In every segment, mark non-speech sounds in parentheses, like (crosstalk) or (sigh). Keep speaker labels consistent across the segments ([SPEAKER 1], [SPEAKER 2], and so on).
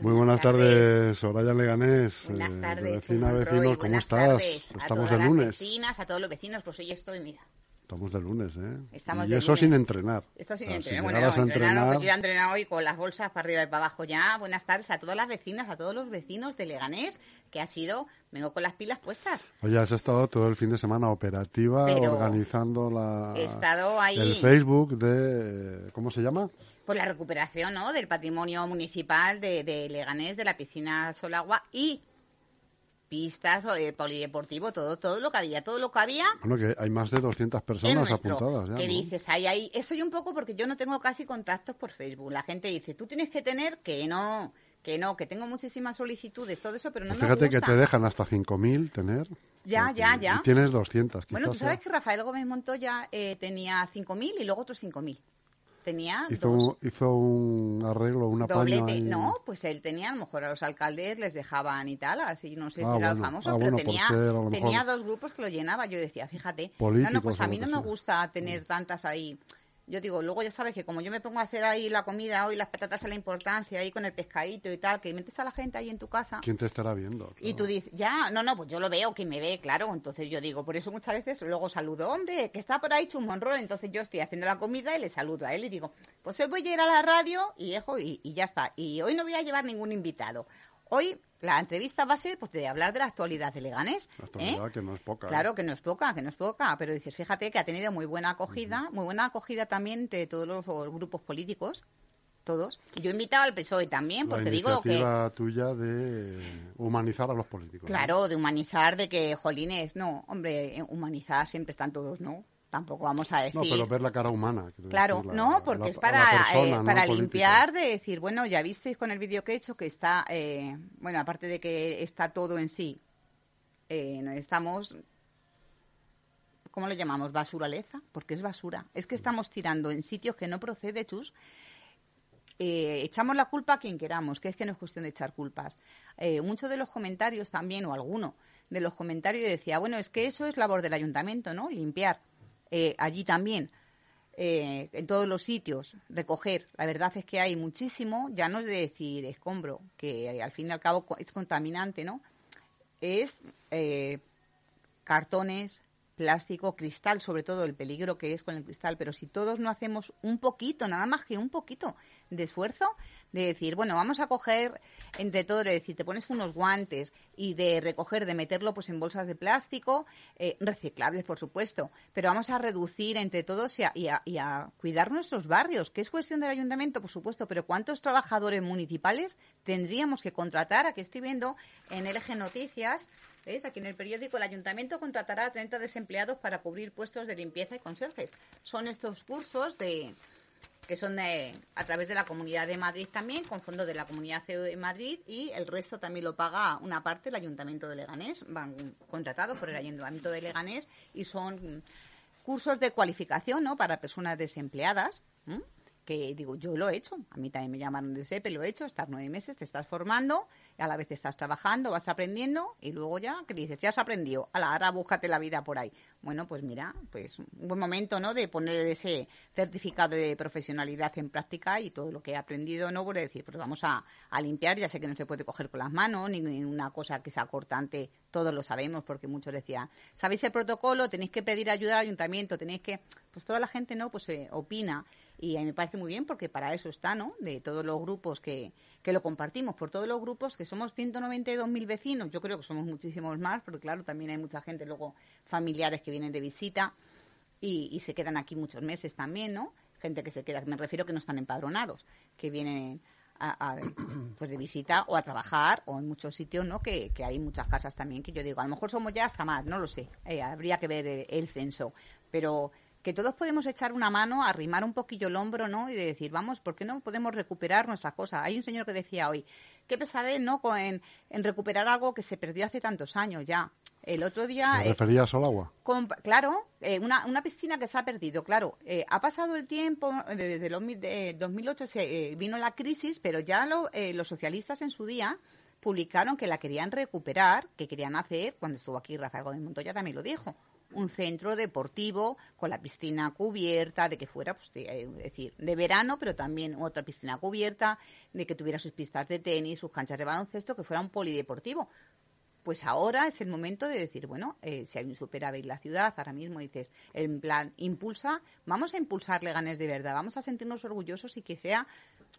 [SPEAKER 1] Muy buenas tardes, Soraya Leganés.
[SPEAKER 2] Buenas
[SPEAKER 1] eh,
[SPEAKER 2] tardes,
[SPEAKER 1] vecina,
[SPEAKER 2] Chumel
[SPEAKER 1] vecino,
[SPEAKER 2] Roy,
[SPEAKER 1] ¿cómo estás?
[SPEAKER 2] tardes a
[SPEAKER 1] Estamos
[SPEAKER 2] todas
[SPEAKER 1] de
[SPEAKER 2] las
[SPEAKER 1] lunes.
[SPEAKER 2] vecinas, a todos los vecinos, pues hoy estoy, mira.
[SPEAKER 1] Estamos de lunes, ¿eh?
[SPEAKER 2] Estamos
[SPEAKER 1] y
[SPEAKER 2] de
[SPEAKER 1] eso
[SPEAKER 2] lunes.
[SPEAKER 1] sin entrenar.
[SPEAKER 2] Esto sin
[SPEAKER 1] O sea,
[SPEAKER 2] entrenar.
[SPEAKER 1] si
[SPEAKER 2] Bueno,
[SPEAKER 1] llegaras a
[SPEAKER 2] entrenar, no,
[SPEAKER 1] entrenar,
[SPEAKER 2] que yo he entrenado hoy con las bolsas para arriba y para abajo ya. Buenas tardes a todas las vecinas, a todos los vecinos de Leganés, que ha sido, vengo con las pilas puestas.
[SPEAKER 1] Oye, has estado todo el fin de semana operativa,
[SPEAKER 2] Pero
[SPEAKER 1] organizando la,
[SPEAKER 2] he estado ahí.
[SPEAKER 1] el Facebook de... ¿Cómo se llama?
[SPEAKER 2] Pues la recuperación ¿no? del patrimonio municipal de, de Leganés, de la piscina Solagua y pistas, eh, polideportivo, todo, todo lo que había, todo lo que había
[SPEAKER 1] Bueno, que hay más de 200
[SPEAKER 2] es
[SPEAKER 1] personas
[SPEAKER 2] nuestro.
[SPEAKER 1] apuntadas ya, ¿no?
[SPEAKER 2] dices, ahí, ahí, eso y un poco porque yo no tengo casi contactos por Facebook. La gente dice, tú tienes que tener que no, que no, que tengo muchísimas solicitudes, todo eso, pero no
[SPEAKER 1] Pues
[SPEAKER 2] me
[SPEAKER 1] fíjate que te dejan hasta 5.000 tener.
[SPEAKER 2] Ya, ya, ya.
[SPEAKER 1] Y tienes 200,
[SPEAKER 2] Bueno, tú sabes
[SPEAKER 1] sea.
[SPEAKER 2] que Rafael Gómez Montoya eh, tenía 5.000 y luego otros 5.000. Tenía
[SPEAKER 1] Hizo,
[SPEAKER 2] dos.
[SPEAKER 1] un, hizo un arreglo, un apaño
[SPEAKER 2] Doblete,
[SPEAKER 1] ahí.
[SPEAKER 2] no, pues él tenía, a lo mejor a los alcaldes les dejaban y tal, así no sé
[SPEAKER 1] Ah,
[SPEAKER 2] si era
[SPEAKER 1] bueno.
[SPEAKER 2] famoso,
[SPEAKER 1] Ah,
[SPEAKER 2] pero
[SPEAKER 1] bueno,
[SPEAKER 2] tenía,
[SPEAKER 1] ser,
[SPEAKER 2] tenía dos grupos que lo llenaba. Yo decía, fíjate, no, no, pues a mí no me.
[SPEAKER 1] Mm.
[SPEAKER 2] gusta tener tantas ahí. Yo digo, luego ya sabes que como yo me pongo a hacer ahí la comida hoy, las patatas a la importancia, ahí con el pescadito y tal, que metes a la gente ahí en tu casa.
[SPEAKER 1] ¿Quién te estará viendo?
[SPEAKER 2] Y tú dices, ya, no, no, pues yo lo veo, que me ve, claro. Entonces yo digo, por eso muchas veces luego saludo, hombre, que está por ahí Chumonro. Entonces yo estoy haciendo la comida y le saludo a él y digo, pues hoy voy a ir a la radio y, dejo, y, y ya está. Y hoy no voy a llevar ningún invitado. Hoy la entrevista va a ser pues, de hablar de la actualidad de Leganés.
[SPEAKER 1] La
[SPEAKER 2] ¿eh?
[SPEAKER 1] actualidad, que no es poca. ¿eh?
[SPEAKER 2] Claro que no es poca, que no es poca, pero dices, fíjate que ha tenido muy buena acogida, muy buena acogida también entre todos los grupos políticos, todos. Yo he invitado al PSOE también,
[SPEAKER 1] La
[SPEAKER 2] porque digo que...
[SPEAKER 1] iniciativa tuya de humanizar a los políticos. ¿no?
[SPEAKER 2] Claro, de humanizar, de que, jolines, no, hombre, eh, humanizar siempre están todos, ¿no? Tampoco vamos a decir...
[SPEAKER 1] No, pero ver la cara humana.
[SPEAKER 2] Claro,
[SPEAKER 1] decir, la-
[SPEAKER 2] no, porque
[SPEAKER 1] la-
[SPEAKER 2] es para,
[SPEAKER 1] persona,
[SPEAKER 2] eh,
[SPEAKER 1] ¿no?
[SPEAKER 2] para
[SPEAKER 1] política.
[SPEAKER 2] limpiar, de decir, bueno, ya visteis con el vídeo que he hecho que está, eh, bueno, aparte de que está todo en sí, eh, no estamos, ¿cómo lo llamamos? ¿Basuraleza? Porque es basura. Es que estamos tirando en sitios que no procede, chus. Eh, echamos la culpa a quien queramos, que es que no es cuestión de echar culpas. Eh, muchos de los comentarios también, o alguno de los comentarios decía, bueno, es que eso es labor del ayuntamiento, ¿no? Limpiar. Eh, allí también eh, en todos los sitios, recoger. La verdad es que hay muchísimo, ya no es de decir escombro, que al fin y al cabo es contaminante, ¿no? Es eh, cartones, plástico, cristal, sobre todo el peligro que es con el cristal, pero si todos no hacemos un poquito, nada más que un poquito de esfuerzo, de decir, bueno, vamos a coger entre todos, de decir, te pones unos guantes y de recoger, de meterlo pues en bolsas de plástico, eh, reciclables por supuesto, pero vamos a reducir entre todos y a, y a- y a cuidar nuestros barrios, que es cuestión del ayuntamiento, por supuesto, pero ¿cuántos trabajadores municipales tendríamos que contratar? Aquí estoy viendo en LG Noticias, ¿Veis? Aquí en el periódico el ayuntamiento contratará a 30 desempleados para cubrir puestos de limpieza y conserjes. Son estos cursos de que son de- a través de la Comunidad de Madrid también, con fondos de la Comunidad de Madrid y el resto también lo paga una parte el Ayuntamiento de Leganés, van contratados por el Ayuntamiento de Leganés y son cursos de cualificación ¿no? para personas desempleadas. Que digo, yo lo he hecho, a mí también me llamaron de SEPE, lo he hecho, estás nueve meses, te estás formando, a la vez estás trabajando, vas aprendiendo, y luego ya, que dices, ya has aprendido, la ahora búscate la vida por ahí. Bueno, pues mira, pues un buen momento, ¿no?, de poner ese certificado de profesionalidad en práctica y todo lo que he aprendido, ¿no?, por decir, pues vamos a, a limpiar, ya sé que no se puede coger con las manos, ni, ni una cosa que sea cortante, todos lo sabemos, porque muchos decían, ¿sabéis el protocolo? Tenéis que pedir ayuda al ayuntamiento, tenéis que, pues toda la gente, ¿no?, pues eh, opina, y a mí me parece muy bien porque para eso está, ¿no? De todos los grupos que, que lo compartimos, por todos los grupos, que somos 192.000 vecinos, yo creo que somos muchísimos más, porque claro, también hay mucha gente, luego familiares que vienen de visita y, y se quedan aquí muchos meses también, ¿no? Gente que se queda, me refiero que no están empadronados, que vienen a, a, (clears throat) pues de visita o a trabajar o en muchos sitios, ¿no? Que, que hay muchas casas también que yo digo, a lo mejor somos ya hasta más, no lo sé, eh, habría que ver el, el censo, pero que todos podemos echar una mano, arrimar un poquillo el hombro, ¿no? Y de decir, vamos, ¿por qué no podemos recuperar nuestras cosas? Hay un señor que decía hoy, qué pesadez, ¿no? En, en recuperar algo que se perdió hace tantos años ya. El otro día...
[SPEAKER 1] ¿Te
[SPEAKER 2] eh,
[SPEAKER 1] referías al agua?
[SPEAKER 2] con- claro, eh, una, una piscina que se ha perdido, claro. eh, ha pasado el tiempo, eh, desde los mil- de 2008 se, eh, vino la crisis, pero ya lo- eh, los socialistas en su día publicaron que la querían recuperar, que querían hacer, cuando estuvo aquí Rafael Gómez Montoya también lo dijo, un centro deportivo con la piscina cubierta, de que fuera, pues, eh, decir, de verano, pero también otra piscina cubierta, de que tuviera sus pistas de tenis, sus canchas de baloncesto, que fuera un polideportivo. Pues ahora es el momento de decir, bueno, eh, si hay un superávit en la ciudad, ahora mismo dices, en plan, impulsa, vamos a impulsar Leganés de verdad, vamos a sentirnos orgullosos y que sea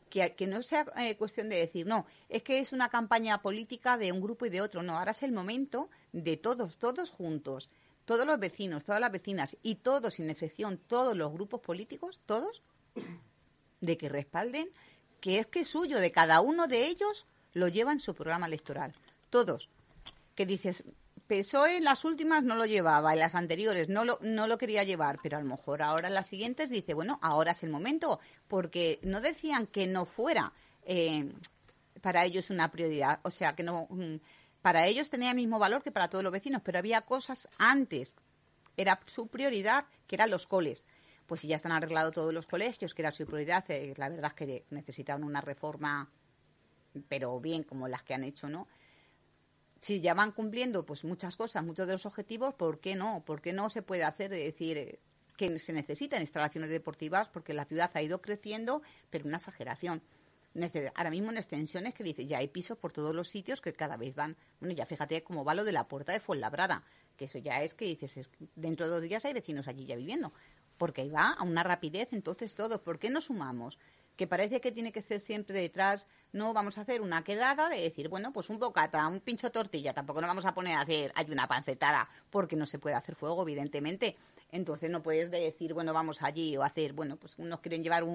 [SPEAKER 2] que, que no sea eh, cuestión de decir, no, es que es una campaña política de un grupo y de otro, no, ahora es el momento de todos, todos juntos, todos los vecinos, todas las vecinas y todos, sin excepción, todos los grupos políticos, todos, de que respalden que es que suyo, de cada uno de ellos, lo lleva en su programa electoral, todos. Que dices, PSOE en las últimas no lo llevaba, en las anteriores no lo, no lo quería llevar, pero a lo mejor ahora en las siguientes dice, bueno, ahora es el momento, porque no decían que no fuera eh, para ellos una prioridad, o sea, que no, mm, para ellos tenía el mismo valor que para todos los vecinos, pero había cosas antes, era su prioridad, que eran los coles. Pues si ya están arreglados todos los colegios, que era su prioridad, eh, la verdad es que necesitaban una reforma, pero bien como las que han hecho, ¿no? si ya van cumpliendo pues muchas cosas, muchos de los objetivos, ¿por qué no? ¿Por qué no se puede hacer, decir, eh, que se necesitan instalaciones deportivas porque la ciudad ha ido creciendo, pero una exageración. Ahora mismo en extensiones que dice, ya hay pisos por todos los sitios que cada vez van. Bueno, ya fíjate cómo va lo de la puerta de Fuenlabrada, que eso ya es que dices, es, dentro de dos días hay vecinos allí ya viviendo, porque ahí va a una rapidez, entonces todo. ¿Por qué no sumamos? que parece que tiene que ser siempre detrás, no vamos a hacer una quedada de decir, bueno, pues un bocata, un pincho tortilla, tampoco nos vamos a poner a hacer, hay una pancetada, porque no se puede hacer fuego, evidentemente. Entonces no puedes decir, bueno, vamos allí o hacer, bueno, pues unos quieren llevar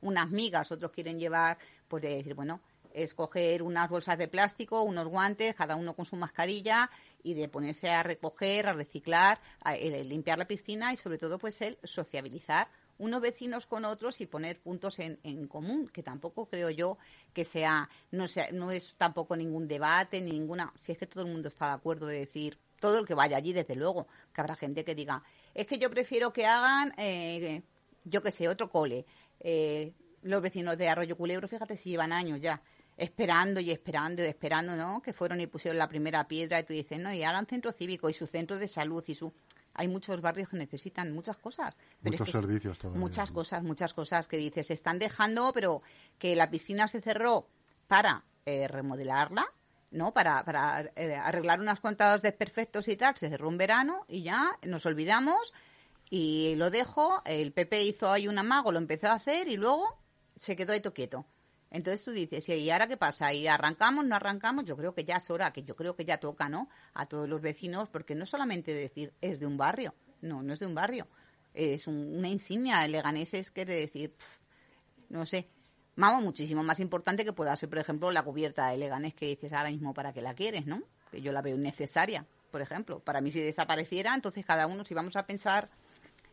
[SPEAKER 2] unas migas, otros quieren llevar, pues de decir, bueno, escoger unas bolsas de plástico, unos guantes, cada uno con su mascarilla y de ponerse a recoger, a reciclar, a, eh, limpiar la piscina y sobre todo pues el sociabilizar unos vecinos con otros y poner puntos en, en, común, que tampoco creo yo que sea no, sea, no es tampoco ningún debate, ni ninguna, si es que todo el mundo está de acuerdo de decir, todo el que vaya allí, desde luego, que habrá gente que diga, es que yo prefiero que hagan, eh, yo qué sé, otro cole. Eh, los vecinos de Arroyo Culebro, fíjate si llevan años ya esperando y esperando y esperando, ¿no? Que fueron y pusieron la primera piedra y tú dices, no, y hagan centro cívico y su centro de salud y su hay muchos barrios que necesitan muchas cosas.
[SPEAKER 1] Muchos servicios todavía.
[SPEAKER 2] Muchas cosas, muchas cosas que dices, se están dejando, pero que la piscina se cerró para eh, remodelarla, ¿no? Para, para eh, arreglar unas cuantas desperfectos y tal, se cerró un verano y ya nos olvidamos y lo dejo, el PP hizo ahí un amago, lo empezó a hacer y luego se quedó ahí quieto. Entonces tú dices, ¿y ahora qué pasa? ¿Y arrancamos, no arrancamos? Yo creo que ya es hora, que yo creo que ya toca, ¿no? A todos los vecinos, porque no solamente decir es de un barrio, no, no es de un barrio, es una insignia. El Leganés es, quiere decir, no sé, vamos, muchísimo más importante que pueda ser, por ejemplo, la cubierta de Leganés que dices ahora mismo para qué la quieres, ¿no? Que yo la veo innecesaria, por ejemplo. Para mí si desapareciera, entonces cada uno, si vamos a pensar,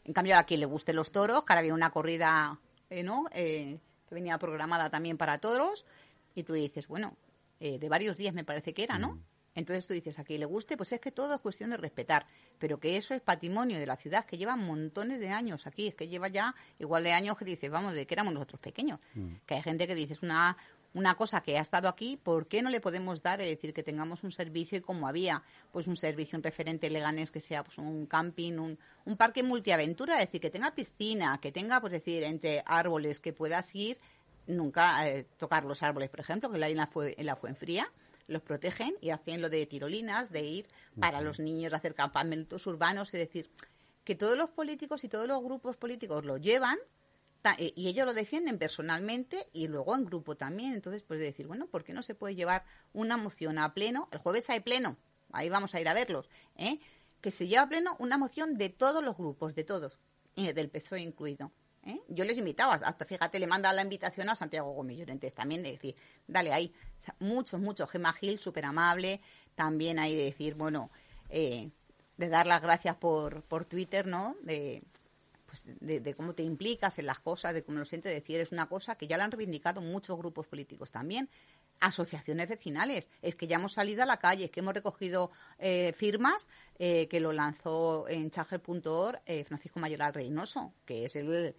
[SPEAKER 2] en cambio a quien le gusten los toros, que ahora viene una corrida, eh, ¿no? Eh, que venía programada también para todos, y tú dices, bueno, eh, de varios días me parece que era, ¿no? Mm. Entonces tú dices, a quien le guste, pues es que todo es cuestión de respetar, pero que eso es patrimonio de la ciudad, que lleva montones de años aquí, es que lleva ya igual de años que dices, vamos, de que éramos nosotros pequeños, mm. que hay gente que dice, es una, una cosa que ha estado aquí, ¿por qué no le podemos dar, es decir, que tengamos un servicio y como había, pues un servicio, un referente leganés que sea pues un camping, un, un parque multiaventura, es decir, que tenga piscina, que tenga, pues decir, entre árboles que puedas ir, nunca eh, tocar los árboles, por ejemplo, que la en la, fue, en la Fuenfría, los protegen y hacen lo de tirolinas, de ir para los niños, hacer campamentos urbanos, es decir, que todos los políticos y todos los grupos políticos lo llevan, eh, y ellos lo defienden personalmente y luego en grupo también. Entonces, pues decir, bueno, ¿por qué no se puede llevar una moción a pleno? El jueves hay pleno, ahí vamos a ir a verlos, ¿eh? que se lleva a pleno una moción de todos los grupos, de todos, y del PSOE incluido. ¿Eh? Yo les invitaba, hasta fíjate, le manda la invitación a Santiago Gómez Llorentes también de decir, dale ahí, muchos, muchos, Gemma Gil, súper amable, también hay de decir, bueno, eh, de dar las gracias por, por Twitter, ¿no? De, pues de, cómo te implicas en las cosas, de cómo lo sientes decir, es una cosa que ya lo han reivindicado muchos grupos políticos también, asociaciones vecinales. Es que ya hemos salido a la calle, es que hemos recogido eh, firmas eh, que lo lanzó en charger.org eh, Francisco Mayoral Reynoso, que es el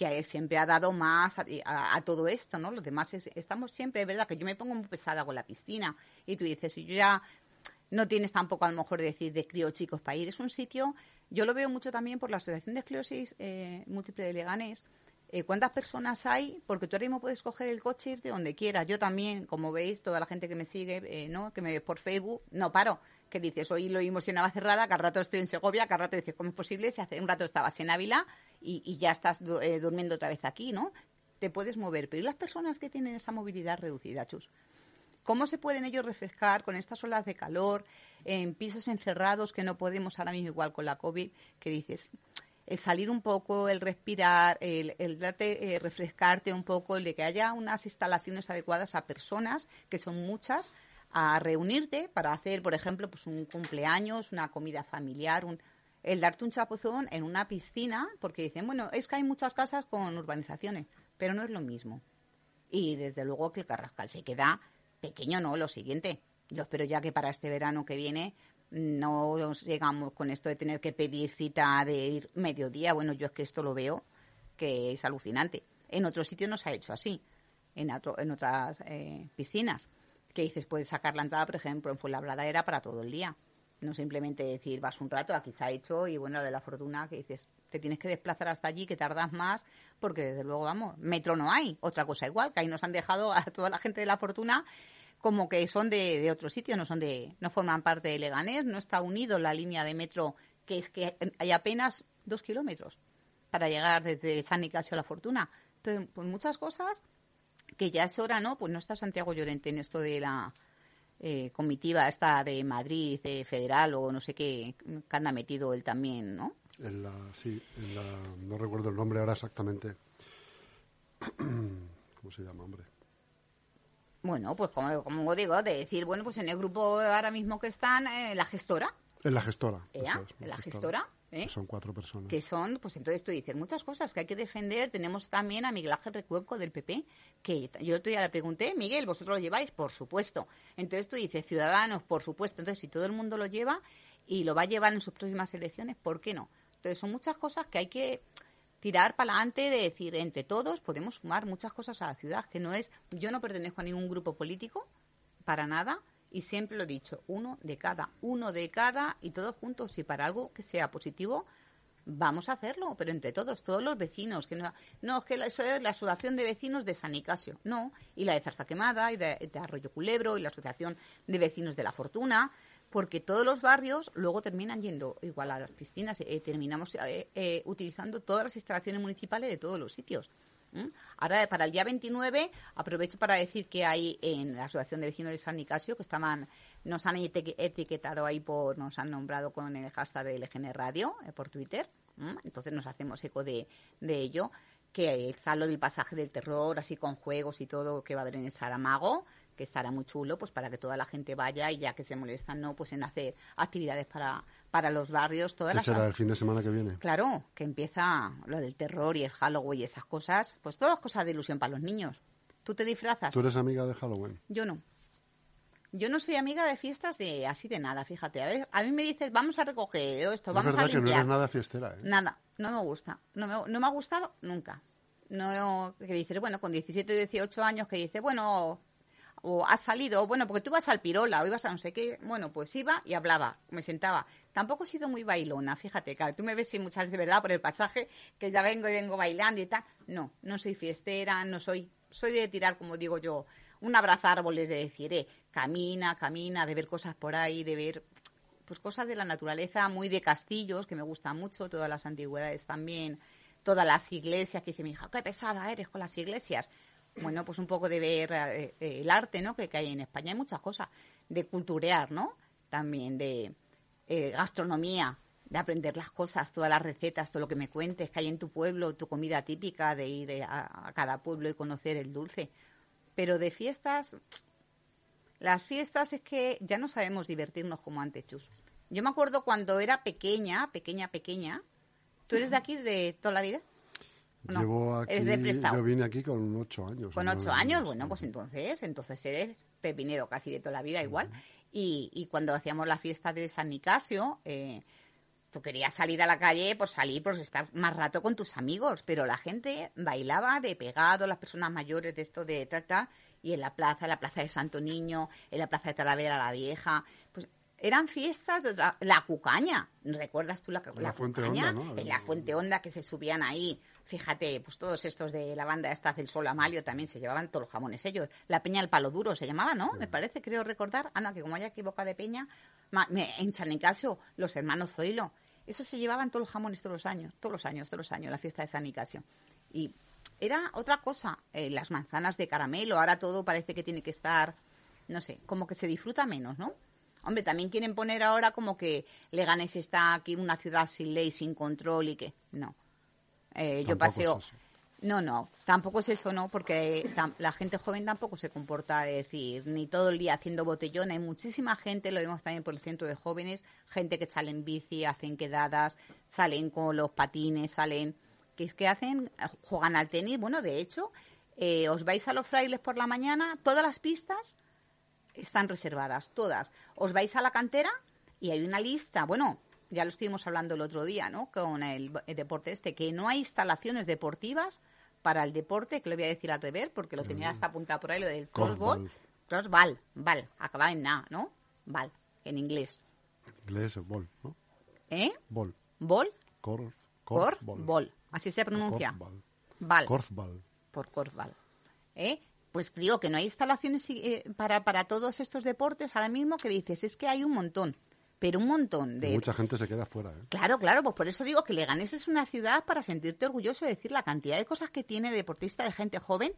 [SPEAKER 2] que siempre ha dado más a, todo esto, ¿no? Los demás estamos siempre, es verdad que yo me pongo muy pesada con la piscina y tú dices, si yo ya no tienes tampoco a lo mejor decir de crío chicos para ir, es un sitio Yo lo veo mucho también por la Asociación de Esclerosis eh, Múltiple de Leganés. Eh, ¿Cuántas personas hay? Porque tú ahora mismo puedes coger el coche e irte donde quieras. Yo también, como veis, toda la gente que me sigue, eh, ¿no? que me ve por Facebook, no paro. Que dices, hoy lo vimos en Navacerrada, cada rato estoy en Segovia, cada rato dices, ¿cómo es posible? Si hace un rato estabas en Ávila y, y ya estás eh, durmiendo otra vez aquí, ¿no? Te puedes mover. Pero ¿y las personas que tienen esa movilidad reducida, Chus? ¿Cómo se pueden ellos refrescar con estas olas de calor, en pisos encerrados que no podemos ahora mismo igual con la COVID, que dices, el salir un poco, el respirar, el, darte, eh, refrescarte un poco, el de que haya unas instalaciones adecuadas a personas, que son muchas, a reunirte para hacer, por ejemplo, pues un cumpleaños, una comida familiar, un, el darte un chapuzón en una piscina, porque dicen, bueno, es que hay muchas casas con urbanizaciones, pero no es lo mismo. Y desde luego que el Carrascal se queda pequeño, ¿no? Lo siguiente. Yo espero ya que para este verano que viene no llegamos con esto de tener que pedir cita de ir mediodía. Bueno, yo es que esto lo veo que es alucinante. En otros sitios no se ha hecho así, en, en otras eh, piscinas. Que dices, puedes sacar la entrada, por ejemplo, en Fuenlabrada era para todo el día. No simplemente decir, vas un rato, aquí se ha hecho, y bueno, de la fortuna que dices, te tienes que desplazar hasta allí, que tardas más, porque desde luego, vamos, metro no hay. Otra cosa igual, que ahí nos han dejado a toda la gente de la fortuna como que son de, de otro sitio, no son de, no forman parte de Leganés, no está unido la línea de metro, que es que hay apenas dos kilómetros para llegar desde San Nicasio a La Fortuna. Entonces, pues muchas cosas que ya es hora, ¿no? Pues no está Santiago Llorente en esto de la eh, comitiva esta de Madrid, de federal o no sé qué, que anda metido él también, ¿no?
[SPEAKER 1] En la, sí, en la, no recuerdo el nombre ahora exactamente. (clears throat) ¿Cómo se llama, hombre?
[SPEAKER 2] Bueno, pues como, como digo, de decir, bueno, pues en el grupo ahora mismo que están, eh, la gestora.
[SPEAKER 1] En la gestora.
[SPEAKER 2] en la gestora. ¿Eh?
[SPEAKER 1] Son cuatro personas.
[SPEAKER 2] Que son, pues entonces tú dices muchas cosas que hay que defender. Tenemos también a Miguel Ángel Recuenco del PP, que yo otro día le pregunté, Miguel, ¿vosotros lo lleváis? Por supuesto. Entonces tú dices, Ciudadanos, por supuesto. Entonces, si todo el mundo lo lleva y lo va a llevar en sus próximas elecciones, ¿por qué no? Entonces, son muchas cosas que hay que tirar para adelante de decir, entre todos podemos sumar muchas cosas a la ciudad, que no es, yo no pertenezco a ningún grupo político, para nada, y siempre lo he dicho, uno de cada, uno de cada, y todos juntos, y para algo que sea positivo, vamos a hacerlo, pero entre todos, todos los vecinos, que no, no que eso es la asociación de vecinos de San Nicasio, no, y la de Zarza Quemada, y de Arroyo Culebro, y la asociación de vecinos de La Fortuna, porque todos los barrios luego terminan yendo igual a las piscinas, eh, terminamos eh, eh, utilizando todas las instalaciones municipales de todos los sitios. Ahora, para el día 29, aprovecho para decir que hay en la Asociación de Vecinos de San Nicasio, que estaban, nos han etiquetado ahí, por, nos han nombrado con el hashtag de LGN Radio por Twitter, entonces nos hacemos eco de, de ello, que está lo del pasaje del terror, así con juegos y todo que va a haber en el Saramago, que estará muy chulo, pues para que toda la gente vaya y ya que se molestan, ¿no? Pues en hacer actividades para, para los barrios. Todas las...
[SPEAKER 1] será el fin de semana que viene?
[SPEAKER 2] Claro, que empieza lo del terror y el Halloween y esas cosas, pues todas cosas de ilusión para los niños. ¿Tú te disfrazas?
[SPEAKER 1] ¿Tú eres amiga de Halloween?
[SPEAKER 2] Yo no. Yo no soy amiga de fiestas de así de nada, fíjate. A, ver, a mí me dices, vamos a recoger esto, vamos
[SPEAKER 1] es verdad
[SPEAKER 2] a limpiar.
[SPEAKER 1] que no eres nada fiestera, ¿eh?
[SPEAKER 2] Nada, no me gusta. No me, no me ha gustado nunca. No, que dices, bueno, con 17, 18 años, que dices, bueno, o has salido, bueno, porque tú vas al pirola o ibas a no sé qué, bueno, pues iba y hablaba, me sentaba. Tampoco he sido muy bailona, fíjate, claro, tú me ves y muchas veces, ¿verdad? Por el pasaje, que ya vengo y vengo bailando y tal. No, no soy fiestera, no soy, soy de tirar, como digo yo, un abrazar árboles, de decir, eh, camina, camina, de ver cosas por ahí, de ver pues cosas de la naturaleza, muy de castillos, que me gustan mucho, todas las antigüedades también, todas las iglesias, que dice mi hija, qué pesada eres con las iglesias bueno, pues un poco de ver eh, eh, el arte, ¿no? Que, hay en España hay muchas cosas, de culturear, ¿no? También de eh, gastronomía, de aprender las cosas, todas las recetas, todo lo que me cuentes que hay en tu pueblo, tu comida típica, de ir a, cada pueblo y conocer el dulce. Pero de fiestas, las fiestas es que ya no sabemos divertirnos como antes, Chus. Yo me acuerdo cuando era pequeña, pequeña, pequeña. ¿Tú eres de aquí de toda la vida?
[SPEAKER 1] Llevo aquí, yo vine aquí con ocho años.
[SPEAKER 2] Con ocho años, bueno, pues entonces, entonces eres pepinero casi de toda la vida igual. y, y, cuando hacíamos la fiesta de San Nicasio, eh, tú querías salir a la calle, pues salir, pues estar más rato con tus amigos, pero la gente bailaba de pegado, las personas mayores de esto de trata, y en la plaza, en la plaza de Santo Niño, en la plaza de Talavera la Vieja, pues eran fiestas de otra- la cucaña. ¿Recuerdas tú la,
[SPEAKER 1] La
[SPEAKER 2] la
[SPEAKER 1] Fuente
[SPEAKER 2] cucaña?
[SPEAKER 1] Honda, ¿no?
[SPEAKER 2] En la Fuente Honda que se subían ahí. Fíjate, pues todos estos de la banda esta del Sol Amalio también se llevaban todos los jamones ellos. La Peña del Palo Duro se llamaba, ¿no? Me parece, creo recordar. Anda, que como haya equivocado de Peña, ma- me- en San Nicasio, los hermanos Zoilo. Eso se llevaban todos los jamones todos los años, todos los años, todos los años, la fiesta de San Nicasio. Y era otra cosa, eh, las manzanas de caramelo, ahora todo parece que tiene que estar, no sé, como que se disfruta menos, ¿no? Hombre, también quieren poner ahora como que Leganés está aquí una ciudad sin ley, sin control y que no. Eh, yo paseo.
[SPEAKER 1] es.
[SPEAKER 2] No, no, tampoco es eso, ¿no? Porque la gente joven tampoco se comporta de decir, ni todo el día haciendo botellón. Hay muchísima gente, lo vemos también por el centro de jóvenes, gente que sale en bici, hacen quedadas, salen con los patines, salen, que es que hacen, juegan al tenis. Bueno, de hecho, eh, os vais a los frailes por la mañana, todas las pistas están reservadas, todas. Os vais a la cantera y hay una lista, bueno, ya lo estuvimos hablando el otro día, ¿no? Con el, el deporte este, que no hay instalaciones deportivas para el deporte, que lo voy a decir al revés, porque lo tenía hasta apuntado por ahí, lo del crossball.
[SPEAKER 1] Corfball.
[SPEAKER 2] Crossball, ball, acaba en na, ¿no? Ball, en inglés.
[SPEAKER 1] Inglés es bol, ¿no?
[SPEAKER 2] ¿Eh?
[SPEAKER 1] Bol.
[SPEAKER 2] Ball,
[SPEAKER 1] Corf,
[SPEAKER 2] corfball.
[SPEAKER 1] corfball.
[SPEAKER 2] Así se pronuncia.
[SPEAKER 1] Corfball.
[SPEAKER 2] Ball.
[SPEAKER 1] Corfball.
[SPEAKER 2] por Corval. ¿Eh? Pues digo que no hay instalaciones eh, para, para todos estos deportes ahora mismo que dices, es que hay un montón, pero un montón
[SPEAKER 1] Y
[SPEAKER 2] de...
[SPEAKER 1] Mucha gente se queda fuera, ¿eh?
[SPEAKER 2] Claro, claro, pues por eso digo que Leganés es una ciudad para sentirte orgulloso de decir la cantidad de cosas que tiene deportista de gente joven.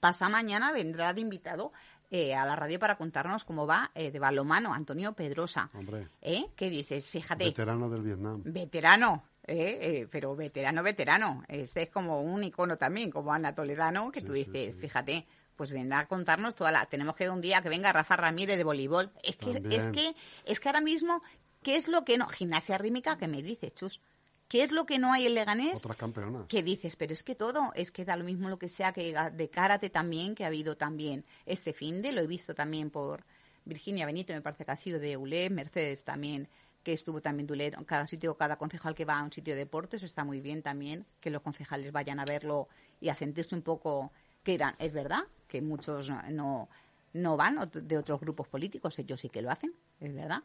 [SPEAKER 2] Pasa mañana, vendrá de invitado eh, a la radio para contarnos cómo va eh, de balomano Antonio Pedrosa.
[SPEAKER 1] Hombre,
[SPEAKER 2] ¿Eh? ¿Qué dices? Fíjate.
[SPEAKER 1] veterano del Vietnam.
[SPEAKER 2] Veterano, ¿eh? Eh, pero veterano, veterano. Este es como un icono también, como Ana Toledano, que
[SPEAKER 1] Sí,
[SPEAKER 2] tú
[SPEAKER 1] sí,
[SPEAKER 2] dices,
[SPEAKER 1] sí.
[SPEAKER 2] fíjate, pues vendrá a contarnos toda la... Tenemos que un día que venga Rafa Ramírez de voleibol. Es que,
[SPEAKER 1] También.
[SPEAKER 2] es que, es que ahora mismo, ¿qué es lo que no? Gimnasia rítmica, que me dices, Chus? ¿Qué es lo que no hay en Leganés?
[SPEAKER 1] Otras campeonas.
[SPEAKER 2] que dices, pero es que todo, es que da lo mismo lo que sea que de karate también, que ha habido también este fin de, lo he visto también por Virginia Benito, me parece que ha sido de ULE, Mercedes también, que estuvo también de ULE, en cada sitio, cada concejal que va a un sitio de deportes, está muy bien también, que los concejales vayan a verlo y a sentirse un poco, que eran, es verdad, que muchos no, no van de otros grupos políticos, ellos sí que lo hacen, es verdad.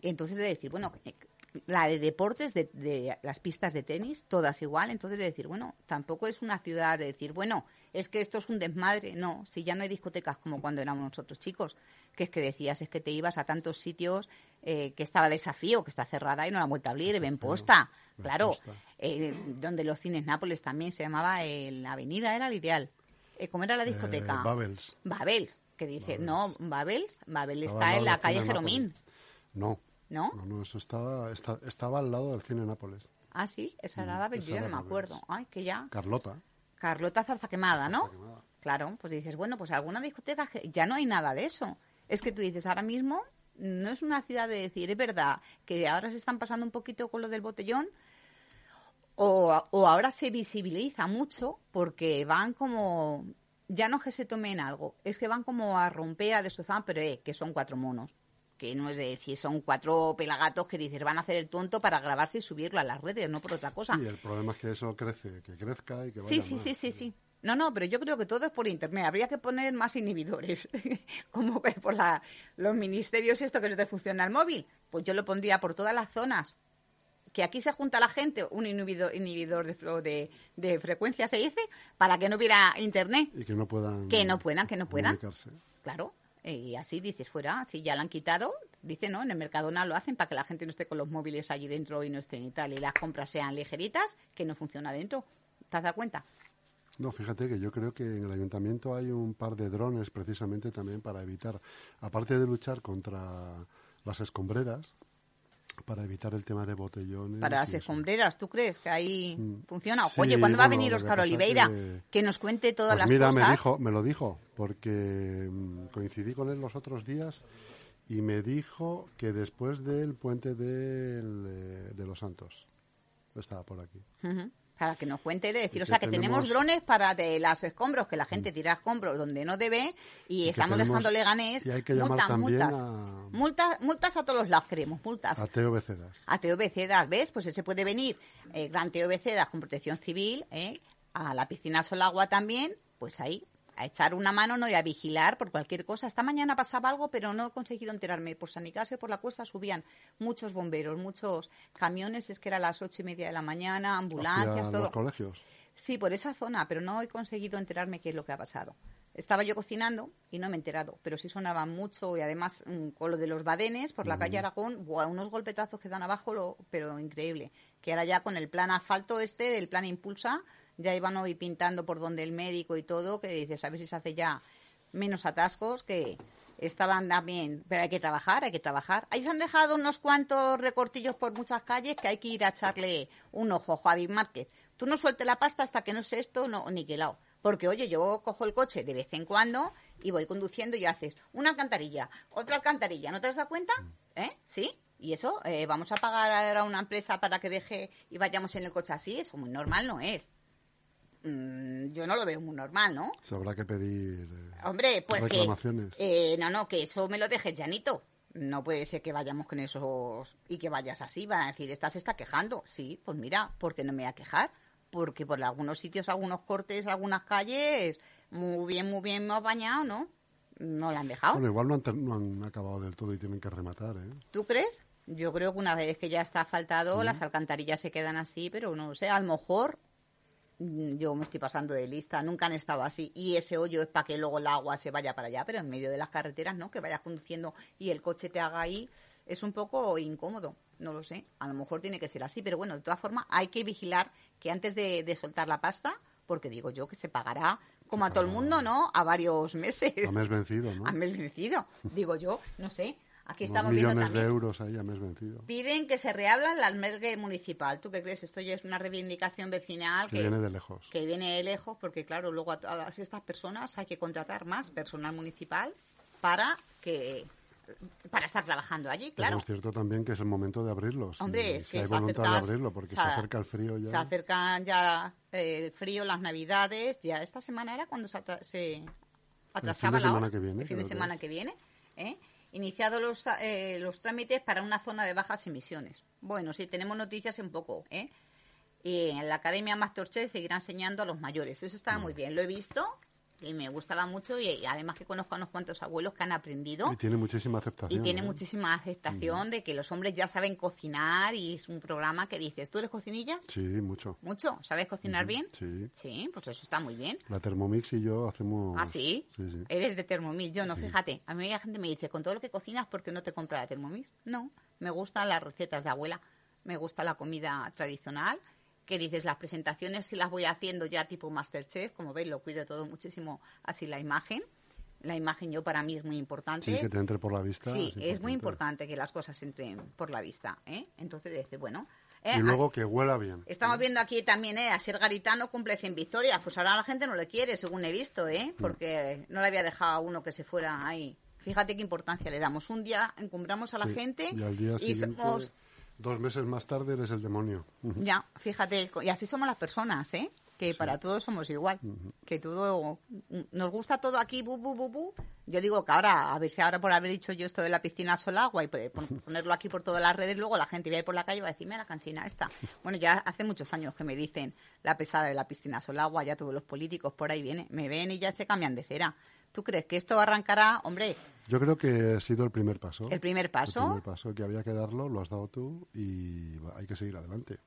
[SPEAKER 2] Entonces de decir, bueno, eh, la de deportes, de, de las pistas de tenis, todas igual. Entonces de decir, bueno, tampoco es una ciudad de decir, bueno, es que esto es un desmadre. No, si ya no hay discotecas como cuando éramos nosotros chicos, que es que decías, es que te ibas a tantos sitios eh, que estaba desafío, que está cerrada y no la han vuelto a abrir, Ben Posta, claro, eh, donde los cines Nápoles también se llamaba eh, la avenida, era el ideal. Eh, ¿Cómo era la discoteca?
[SPEAKER 1] Eh, Babels.
[SPEAKER 2] Babels, que dice, no, Babels, Babel está en la calle Jeromín.
[SPEAKER 1] No,
[SPEAKER 2] ¿no?
[SPEAKER 1] no, no, eso estaba, esta- estaba al lado del cine Nápoles.
[SPEAKER 2] Ah, sí, esa era
[SPEAKER 1] Mm,
[SPEAKER 2] Babel, yo ya no me
[SPEAKER 1] Babels.
[SPEAKER 2] acuerdo. Ay, que ya.
[SPEAKER 1] Carlota.
[SPEAKER 2] Carlota Zarza Quemada, ¿no? Claro, pues dices, bueno, pues alguna discoteca ya no hay nada de eso. Es que tú dices, ahora mismo no es una ciudad de decir, es verdad que ahora se están pasando un poquito con lo del botellón, o, o ahora se visibiliza mucho porque van como, ya no es que se tomen algo, es que van como a romper, a destrozar, pero eh, que son cuatro monos. Que no es de decir, son cuatro pelagatos que dices, van a hacer el tonto para grabarse y subirlo a las redes, no por otra cosa.
[SPEAKER 1] Y el problema es que eso crece, que crezca y que vaya
[SPEAKER 2] Sí, sí,
[SPEAKER 1] más.
[SPEAKER 2] sí, sí, sí. No, no, pero yo creo que todo es por internet. Habría que poner más inhibidores. (laughs) Como por la, los ministerios esto que no te funciona el móvil. Pues yo lo pondría por todas las zonas. Que aquí se junta la gente, un inhibidor, inhibidor de, de, de frecuencia se dice, para que no hubiera internet.
[SPEAKER 1] Y que no puedan...
[SPEAKER 2] Que no puedan, que no puedan. Claro. Y así dices fuera, si ya la han quitado, dice, ¿no? En el Mercadona lo hacen para que la gente no esté con los móviles allí dentro y no estén y tal. Y las compras sean ligeritas, que no funciona dentro. ¿Te has dado cuenta?
[SPEAKER 1] No, fíjate que yo creo que en el ayuntamiento hay un par de drones precisamente también para evitar, aparte de luchar contra las escombreras, para evitar el tema de botellones.
[SPEAKER 2] Para las escombreras, ¿tú crees que ahí
[SPEAKER 1] Mm,
[SPEAKER 2] funciona?
[SPEAKER 1] sí,
[SPEAKER 2] Oye, ¿cuándo va a venir Oscar Oliveira?
[SPEAKER 1] que-
[SPEAKER 2] Que... nos cuente todas
[SPEAKER 1] Pues
[SPEAKER 2] las
[SPEAKER 1] mira,
[SPEAKER 2] cosas.
[SPEAKER 1] me dijo, me lo dijo, porque mm, coincidí con él los otros días y me dijo que después del puente del, eh, de los Santos estaba por aquí.
[SPEAKER 2] Para que nos cuente de decir,
[SPEAKER 1] Y
[SPEAKER 2] o sea, que tenemos...
[SPEAKER 1] tenemos- Mm.
[SPEAKER 2] drones para de las escombros, que la gente tira escombros donde no debe y,
[SPEAKER 1] que
[SPEAKER 2] estamos
[SPEAKER 1] tenemos-
[SPEAKER 2] dejando Leganés.
[SPEAKER 1] y hay que
[SPEAKER 2] multas, multas.
[SPEAKER 1] a-
[SPEAKER 2] multas. Multas a todos los lados queremos, multas.
[SPEAKER 1] A Teo Becedas.
[SPEAKER 2] A Teo Becedas, ¿ves? Pues ese puede venir, eh, Gran Teo Becedas con protección civil, ¿eh? a la piscina Solagua también, pues ahí, a echar una mano no y a vigilar por cualquier cosa. Esta mañana pasaba algo, pero no he conseguido enterarme. Por San Nicasio, por la cuesta, subían muchos bomberos, muchos camiones, es que era las ocho y media de la mañana, ambulancias, todo.
[SPEAKER 1] los colegios.
[SPEAKER 2] Sí, por esa zona, pero no he conseguido enterarme qué es lo que ha pasado. Estaba yo cocinando y no me he enterado, pero sí sonaba mucho y además con lo de los badenes por la calle Aragón, buah, unos golpetazos que dan abajo, lo, pero increíble. Que ahora ya con el plan asfalto este, del plan Impulsa, ya iban hoy pintando por donde el médico y todo, que dices, a ver si se hace ya menos atascos, que estaban también, pero hay que trabajar, hay que trabajar. Ahí se han dejado unos cuantos recortillos por muchas calles que hay que ir a echarle un ojo, Javi Márquez. Tú no sueltes la pasta hasta que no sé esto no, niquelado. Porque, oye, yo cojo el coche de vez en cuando y voy conduciendo y haces una alcantarilla, otra alcantarilla. ¿No te has dado cuenta? ¿Eh? ¿Sí? Y eso, eh, vamos a pagar ahora a una empresa para que deje y vayamos en el coche así. Eso muy normal no es. Mm, yo no lo veo muy normal, ¿no?
[SPEAKER 1] Se habrá que pedir eh,
[SPEAKER 2] Hombre, pues que...
[SPEAKER 1] reclamaciones.
[SPEAKER 2] eh, no, no, que eso me lo dejes llanito. No puede ser que vayamos con esos y que vayas así. Van a decir, esta se está quejando. Sí, pues mira, ¿por qué no me voy a quejar? Porque por algunos sitios, algunos cortes, algunas calles, muy bien, muy bien me ha bañado, ¿no? No la han dejado.
[SPEAKER 1] Bueno, igual no han, no han acabado del todo y tienen que rematar, ¿eh?
[SPEAKER 2] ¿Tú crees? Yo creo que una vez que ya está asfaltado, las alcantarillas se quedan así, pero no sé, a lo mejor yo me estoy pasando de lista, nunca han estado así. Y ese hoyo es para que luego el agua se vaya para allá, pero en medio de las carreteras, ¿no? Que vayas conduciendo y el coche te haga ahí, es un poco incómodo. No lo sé, a lo mejor tiene que ser así, pero bueno, de todas formas hay que vigilar que antes de, de soltar la pasta, porque digo yo que se pagará, como a todo el mundo, ¿no? A varios meses.
[SPEAKER 1] A mes vencido, ¿no? (laughs)
[SPEAKER 2] A mes vencido, digo yo, no sé. Aquí estamos viendo
[SPEAKER 1] millones de
[SPEAKER 2] también.
[SPEAKER 1] euros ahí a mes vencido.
[SPEAKER 2] Piden que se reabra el albergue municipal. ¿Tú qué crees? Esto ya es una reivindicación vecinal
[SPEAKER 1] Que
[SPEAKER 2] que,
[SPEAKER 1] viene de lejos.
[SPEAKER 2] que viene de lejos, porque claro, luego a todas estas personas hay que contratar más personal municipal para que para estar trabajando allí,
[SPEAKER 1] Pero
[SPEAKER 2] claro.
[SPEAKER 1] es cierto también que es el momento de abrirlos.
[SPEAKER 2] Hombre, es
[SPEAKER 1] si
[SPEAKER 2] que
[SPEAKER 1] hay voluntad de abrirlo, porque se,
[SPEAKER 2] se-
[SPEAKER 1] acerca el frío ya.
[SPEAKER 2] Se acercan ya eh, el frío, las navidades. Ya esta semana era cuando se, atra- se atrasaba
[SPEAKER 1] de
[SPEAKER 2] la
[SPEAKER 1] semana
[SPEAKER 2] hora.
[SPEAKER 1] que viene,
[SPEAKER 2] El fin de
[SPEAKER 1] que
[SPEAKER 2] semana que viene. ¿eh? Iniciados los, eh, los trámites para una zona de bajas emisiones. Bueno, sí, tenemos noticias en poco. ¿eh? Y en la Academia Masterchef seguirá enseñando a los mayores. Eso está
[SPEAKER 1] Mm.
[SPEAKER 2] muy bien. Lo he visto y me gustaba mucho. Y, y además que conozco a unos cuantos abuelos que han aprendido.
[SPEAKER 1] Y tiene muchísima aceptación.
[SPEAKER 2] Y tiene
[SPEAKER 1] ¿eh?
[SPEAKER 2] muchísima aceptación de que los hombres ya saben cocinar y es un programa que dices, ¿tú eres cocinillas?
[SPEAKER 1] Sí, mucho.
[SPEAKER 2] ¿Mucho? ¿Sabes cocinar bien?
[SPEAKER 1] Sí.
[SPEAKER 2] Sí, pues eso está muy bien.
[SPEAKER 1] La Thermomix y yo hacemos...
[SPEAKER 2] ¿Ah, sí?
[SPEAKER 1] Sí, sí.
[SPEAKER 2] Eres de Thermomix. Yo no, fíjate. A mí la gente me dice, con todo lo que cocinas, ¿por qué no te compras la Thermomix? No, me gustan las recetas de abuela. Me gusta la comida tradicional. Que dices, las presentaciones si las voy haciendo ya tipo Masterchef, como veis, lo cuido todo muchísimo así la imagen. La imagen yo para mí es muy importante.
[SPEAKER 1] Sí, que te entre por la vista.
[SPEAKER 2] Sí, es muy importante que las cosas entren por la vista. ¿eh? Entonces, dice, bueno. eh,
[SPEAKER 1] Y luego que huela bien.
[SPEAKER 2] Estamos viendo aquí también, ¿eh? A Ser Garitano cumple 100 victorias. Pues ahora la gente no le quiere, según he visto, ¿eh?
[SPEAKER 1] Mm.
[SPEAKER 2] Porque no le había dejado a uno que se fuera ahí. Fíjate qué importancia le damos. Un día encumbramos a la
[SPEAKER 1] Sí,
[SPEAKER 2] gente
[SPEAKER 1] Y al día
[SPEAKER 2] y somos...
[SPEAKER 1] dos meses más tarde, eres el demonio.
[SPEAKER 2] Ya, fíjate, y así somos las personas, ¿eh? Que para todos somos igual. Que todo. Nos gusta todo aquí, bu, bu, bu, bu. Yo digo que ahora, a ver si ahora por haber dicho yo esto de la piscina sol agua y por ponerlo aquí por todas las redes, luego la gente va a ir por la calle y va a decirme la cansina esta. (laughs) Bueno, ya hace muchos años que me dicen la pesada de la piscina sol agua, ya todos los políticos por ahí vienen, me ven y ya se cambian de cera. ¿Tú crees que esto arrancará? Hombre,
[SPEAKER 1] Yo creo que ha sido el primer paso.
[SPEAKER 2] el primer paso.
[SPEAKER 1] El primer paso que había que darlo, lo has dado tú y hay que seguir adelante.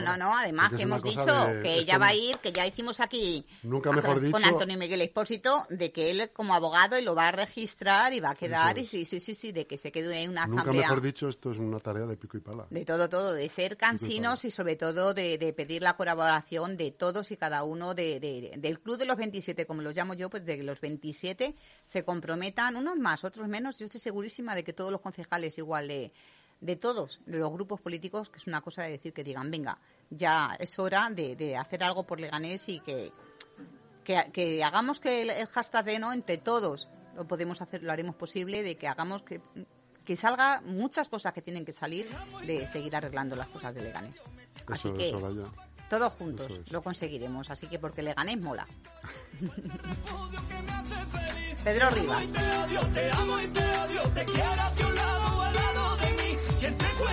[SPEAKER 2] No, no, no, además que hemos dicho
[SPEAKER 1] de-
[SPEAKER 2] que ya va a ir, que ya hicimos aquí
[SPEAKER 1] Nunca mejor
[SPEAKER 2] con
[SPEAKER 1] dicho-
[SPEAKER 2] Antonio Miguel Expósito, de que él como abogado y lo va a registrar y va a quedar, y sí, sí, sí, sí, de que se quede en una
[SPEAKER 1] Nunca
[SPEAKER 2] asamblea.
[SPEAKER 1] mejor dicho, esto es una tarea de pico y pala.
[SPEAKER 2] De todo, todo, de ser cansinos y sobre todo de, de pedir la colaboración de todos y cada uno de, de- del Club de los 27, como los llamo yo, pues de que los 27 se comprometan, unos más, otros menos. Yo estoy segurísima de que todos los concejales igual de, de todos, de los grupos políticos, que es una cosa de decir que digan, venga, ya es hora de, de hacer algo por Leganés y que, que, que hagamos que el, el hashtag de no entre todos lo podemos hacer, lo haremos posible, de que hagamos que, que salga muchas cosas que tienen que salir de seguir arreglando las cosas de Leganés. Así
[SPEAKER 1] Eso
[SPEAKER 2] que todos juntos
[SPEAKER 1] es.
[SPEAKER 2] lo conseguiremos, así que porque Leganés mola. (laughs) Pedro Rivas.
[SPEAKER 3] Te odio, te amo y te odio, te quiero hacia un lado o al lado de mí. Y entre